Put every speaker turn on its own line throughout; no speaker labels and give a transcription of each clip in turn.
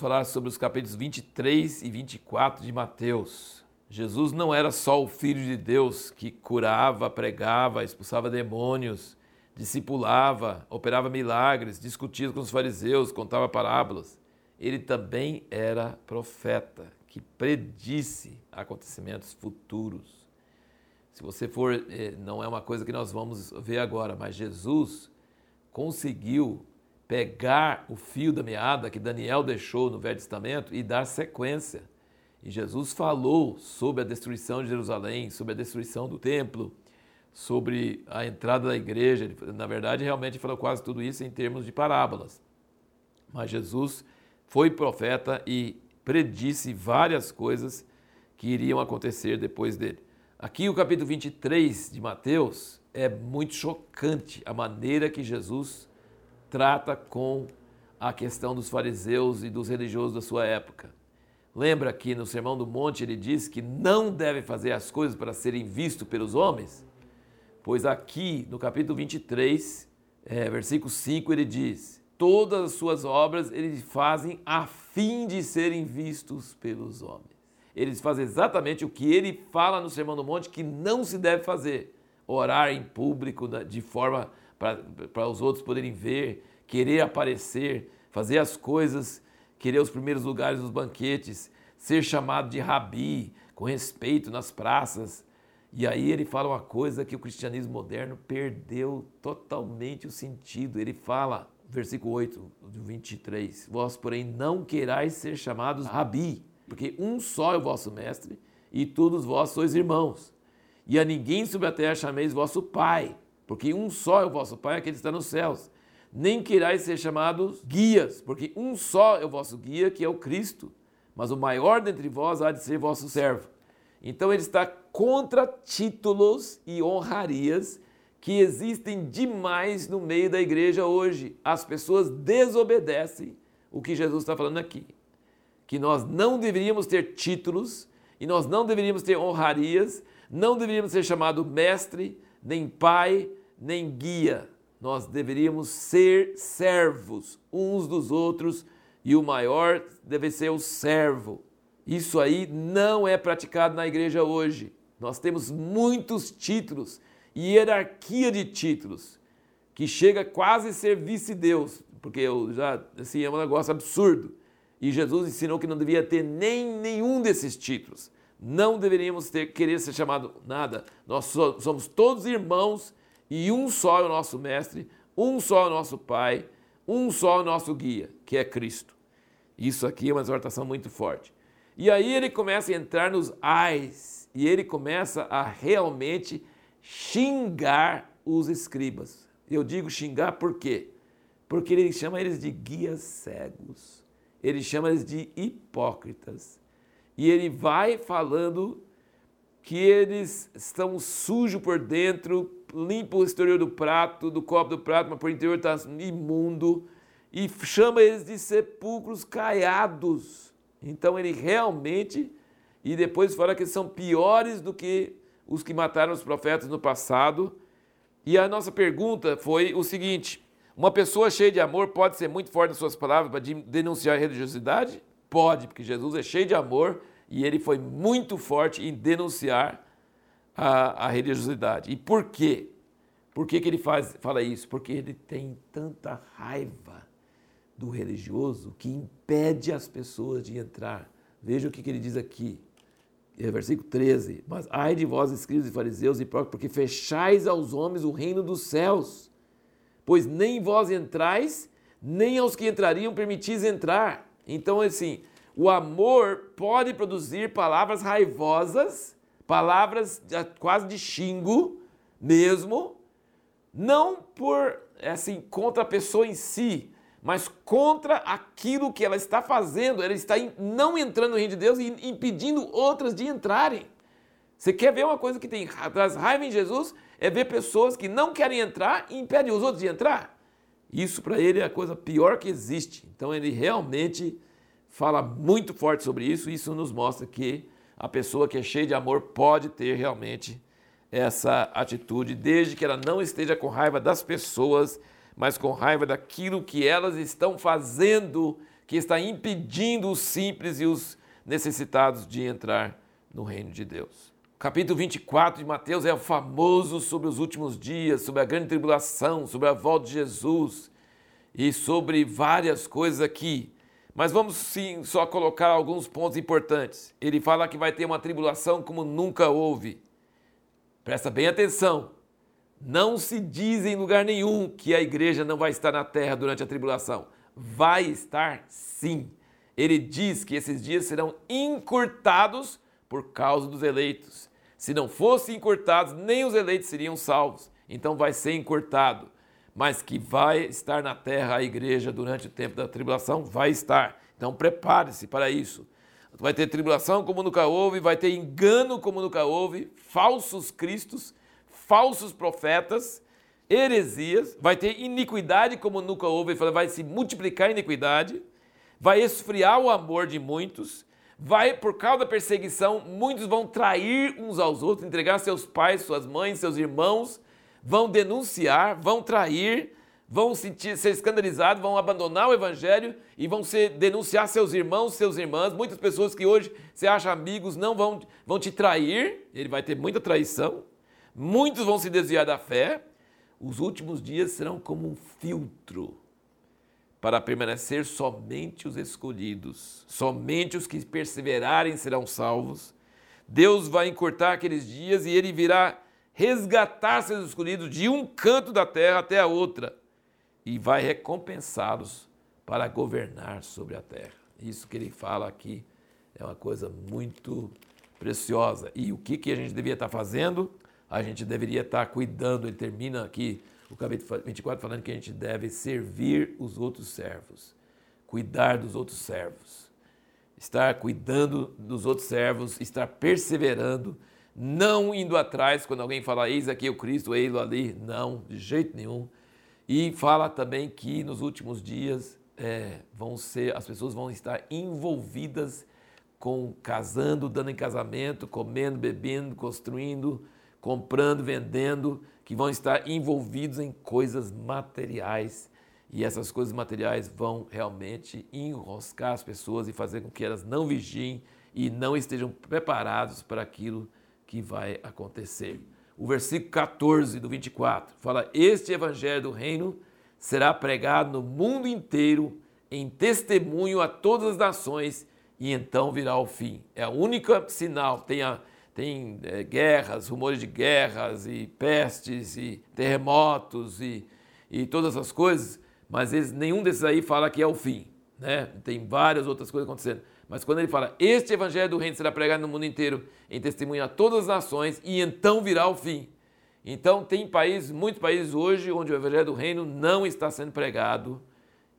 falar sobre os capítulos 23 e 24 de Mateus. Jesus não era só o Filho de Deus que curava, pregava, expulsava demônios, discipulava, operava milagres, discutia com os fariseus, contava parábolas. Ele também era profeta que predisse acontecimentos futuros. Se você for, eh, não é uma coisa que nós vamos ver agora, mas Jesus conseguiu pegar o fio da meada que Daniel deixou no Velho Testamento e dar sequência. E Jesus falou sobre a destruição de Jerusalém, sobre a destruição do templo, sobre a entrada da igreja. Na verdade, realmente falou quase tudo isso em termos de parábolas. Mas Jesus foi profeta e predisse várias coisas que iriam acontecer depois dele. Aqui o capítulo 23 de Mateus é muito chocante a maneira que Jesus trata com a questão dos fariseus e dos religiosos da sua época. Lembra que no Sermão do Monte ele diz que não deve fazer as coisas para serem vistos pelos homens? Pois aqui no capítulo 23, é, versículo 5, ele diz: Todas as suas obras eles fazem a fim de serem vistos pelos homens. Eles fazem exatamente o que ele fala no Sermão do Monte que não se deve fazer: orar em público de forma para os outros poderem ver, querer aparecer, fazer as coisas, querer os primeiros lugares nos banquetes, ser chamado de rabi, com respeito nas praças. E aí ele fala uma coisa que o cristianismo moderno perdeu totalmente o sentido. Ele fala, versículo 8 do 23, vós, porém, não querais ser chamados rabi, porque um só é o vosso mestre, e todos vós sois irmãos. E a ninguém sobre a terra chameis vosso pai, porque um só é o vosso Pai, aquele que está nos céus. Nem querais ser chamados guias, porque um só é o vosso guia, que é o Cristo. Mas o maior dentre vós há de ser vosso servo. Então ele está contra títulos e honrarias que existem demais no meio da igreja hoje. As pessoas desobedecem o que Jesus está falando aqui. Que nós não deveríamos ter títulos e nós não deveríamos ter honrarias, não deveríamos ser chamado mestre, nem pai, nem guia. Nós deveríamos ser servos uns dos outros e o maior deve ser o servo. Isso aí não é praticado na igreja hoje. Nós temos muitos títulos e hierarquia de títulos que chega quase a ser vice-deus, porque eu já assim é um negócio absurdo. E Jesus ensinou que não devia ter nem nenhum desses títulos. Não deveríamos ter querer ser chamado nada. Nós somos todos irmãos e um só é o nosso mestre, um só é o nosso pai, um só é o nosso guia, que é Cristo. Isso aqui é uma exortação muito forte. E aí ele começa a entrar nos ais e ele começa a realmente xingar os escribas. Eu digo xingar por quê? Porque ele chama eles de guias cegos. Ele chama eles de hipócritas. E ele vai falando que eles estão sujos por dentro, limpa o exterior do prato, do copo do prato, mas por interior está imundo, e chama eles de sepulcros caiados. Então ele realmente, e depois fala que eles são piores do que os que mataram os profetas no passado. E a nossa pergunta foi o seguinte: uma pessoa cheia de amor pode ser muito forte nas suas palavras para denunciar a religiosidade? Pode, porque Jesus é cheio de amor e ele foi muito forte em denunciar a, a religiosidade. E por quê? Por que, que ele faz, fala isso? Porque ele tem tanta raiva do religioso que impede as pessoas de entrar. Veja o que, que ele diz aqui, é versículo 13. Mas ai de vós, escribas e fariseus e porque fechais aos homens o reino dos céus, pois nem vós entrais, nem aos que entrariam permitis entrar. Então, assim, o amor pode produzir palavras raivosas palavras quase de xingo mesmo, não por assim contra a pessoa em si, mas contra aquilo que ela está fazendo. Ela está não entrando no reino de Deus e impedindo outras de entrarem. Você quer ver uma coisa que tem traz raiva em Jesus? É ver pessoas que não querem entrar e impedem os outros de entrar. Isso para ele é a coisa pior que existe. Então ele realmente fala muito forte sobre isso. Isso nos mostra que a pessoa que é cheia de amor pode ter realmente essa atitude, desde que ela não esteja com raiva das pessoas, mas com raiva daquilo que elas estão fazendo que está impedindo os simples e os necessitados de entrar no reino de Deus. Capítulo 24 de Mateus é o famoso sobre os últimos dias, sobre a grande tribulação, sobre a volta de Jesus e sobre várias coisas aqui. Mas vamos sim só colocar alguns pontos importantes. Ele fala que vai ter uma tribulação como nunca houve. Presta bem atenção. Não se diz em lugar nenhum que a igreja não vai estar na terra durante a tribulação. Vai estar sim. Ele diz que esses dias serão encurtados por causa dos eleitos. Se não fossem encurtados, nem os eleitos seriam salvos. Então vai ser encurtado. Mas que vai estar na terra a igreja durante o tempo da tribulação, vai estar. Então prepare-se para isso. Vai ter tribulação como nunca houve, vai ter engano como nunca houve, falsos cristos, falsos profetas, heresias, vai ter iniquidade como nunca houve, vai se multiplicar a iniquidade, vai esfriar o amor de muitos, vai, por causa da perseguição, muitos vão trair uns aos outros, entregar seus pais, suas mães, seus irmãos, vão denunciar, vão trair, vão sentir, ser escandalizados, vão abandonar o evangelho e vão ser, denunciar seus irmãos, seus irmãs. Muitas pessoas que hoje você acha amigos não vão, vão te trair, ele vai ter muita traição. Muitos vão se desviar da fé. Os últimos dias serão como um filtro para permanecer somente os escolhidos, somente os que perseverarem serão salvos. Deus vai encurtar aqueles dias e ele virá resgatar seus escolhidos de um canto da terra até a outra e vai recompensá-los para governar sobre a terra. Isso que ele fala aqui é uma coisa muito preciosa. E o que, que a gente devia estar fazendo? A gente deveria estar cuidando. Ele termina aqui o capítulo 24 falando que a gente deve servir os outros servos, cuidar dos outros servos, estar cuidando dos outros servos, estar perseverando, não indo atrás quando alguém fala, eis aqui o Cristo, eis ali. Não, de jeito nenhum. E fala também que nos últimos dias é, vão ser, as pessoas vão estar envolvidas com casando, dando em casamento, comendo, bebendo, construindo, comprando, vendendo, que vão estar envolvidos em coisas materiais. E essas coisas materiais vão realmente enroscar as pessoas e fazer com que elas não vigiem e não estejam preparados para aquilo que vai acontecer. O versículo 14 do 24 fala: Este evangelho do reino será pregado no mundo inteiro em testemunho a todas as nações e então virá o fim. É o único sinal. Tem, a, tem é, guerras, rumores de guerras e pestes e terremotos e, e todas essas coisas, mas eles, nenhum desses aí fala que é o fim. Né? Tem várias outras coisas acontecendo. Mas quando ele fala, este evangelho do reino será pregado no mundo inteiro em testemunho a todas as nações e então virá o fim. Então tem países, muitos países hoje onde o evangelho do reino não está sendo pregado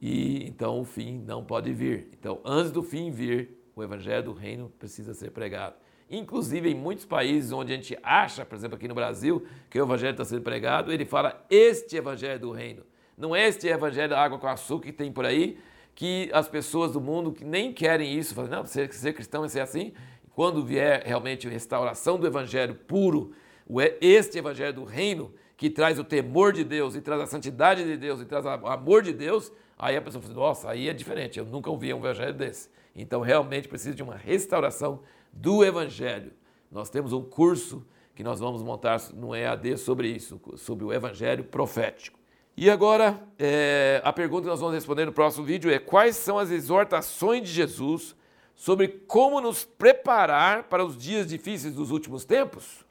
e então o fim não pode vir. Então antes do fim vir, o evangelho do reino precisa ser pregado. Inclusive em muitos países onde a gente acha, por exemplo aqui no Brasil, que o evangelho está sendo pregado, ele fala este evangelho do reino. Não é este evangelho água com açúcar que tem por aí, que as pessoas do mundo que nem querem isso, falam, não, ser, ser cristão é ser assim. Quando vier realmente a restauração do evangelho puro, este evangelho do reino, que traz o temor de Deus, e traz a santidade de Deus, e traz o amor de Deus, aí a pessoa fala, nossa, aí é diferente, eu nunca ouvi um evangelho desse. Então realmente precisa de uma restauração do evangelho. Nós temos um curso que nós vamos montar no EAD sobre isso, sobre o evangelho profético. E agora, é, a pergunta que nós vamos responder no próximo vídeo é: quais são as exortações de Jesus sobre como nos preparar para os dias difíceis dos últimos tempos?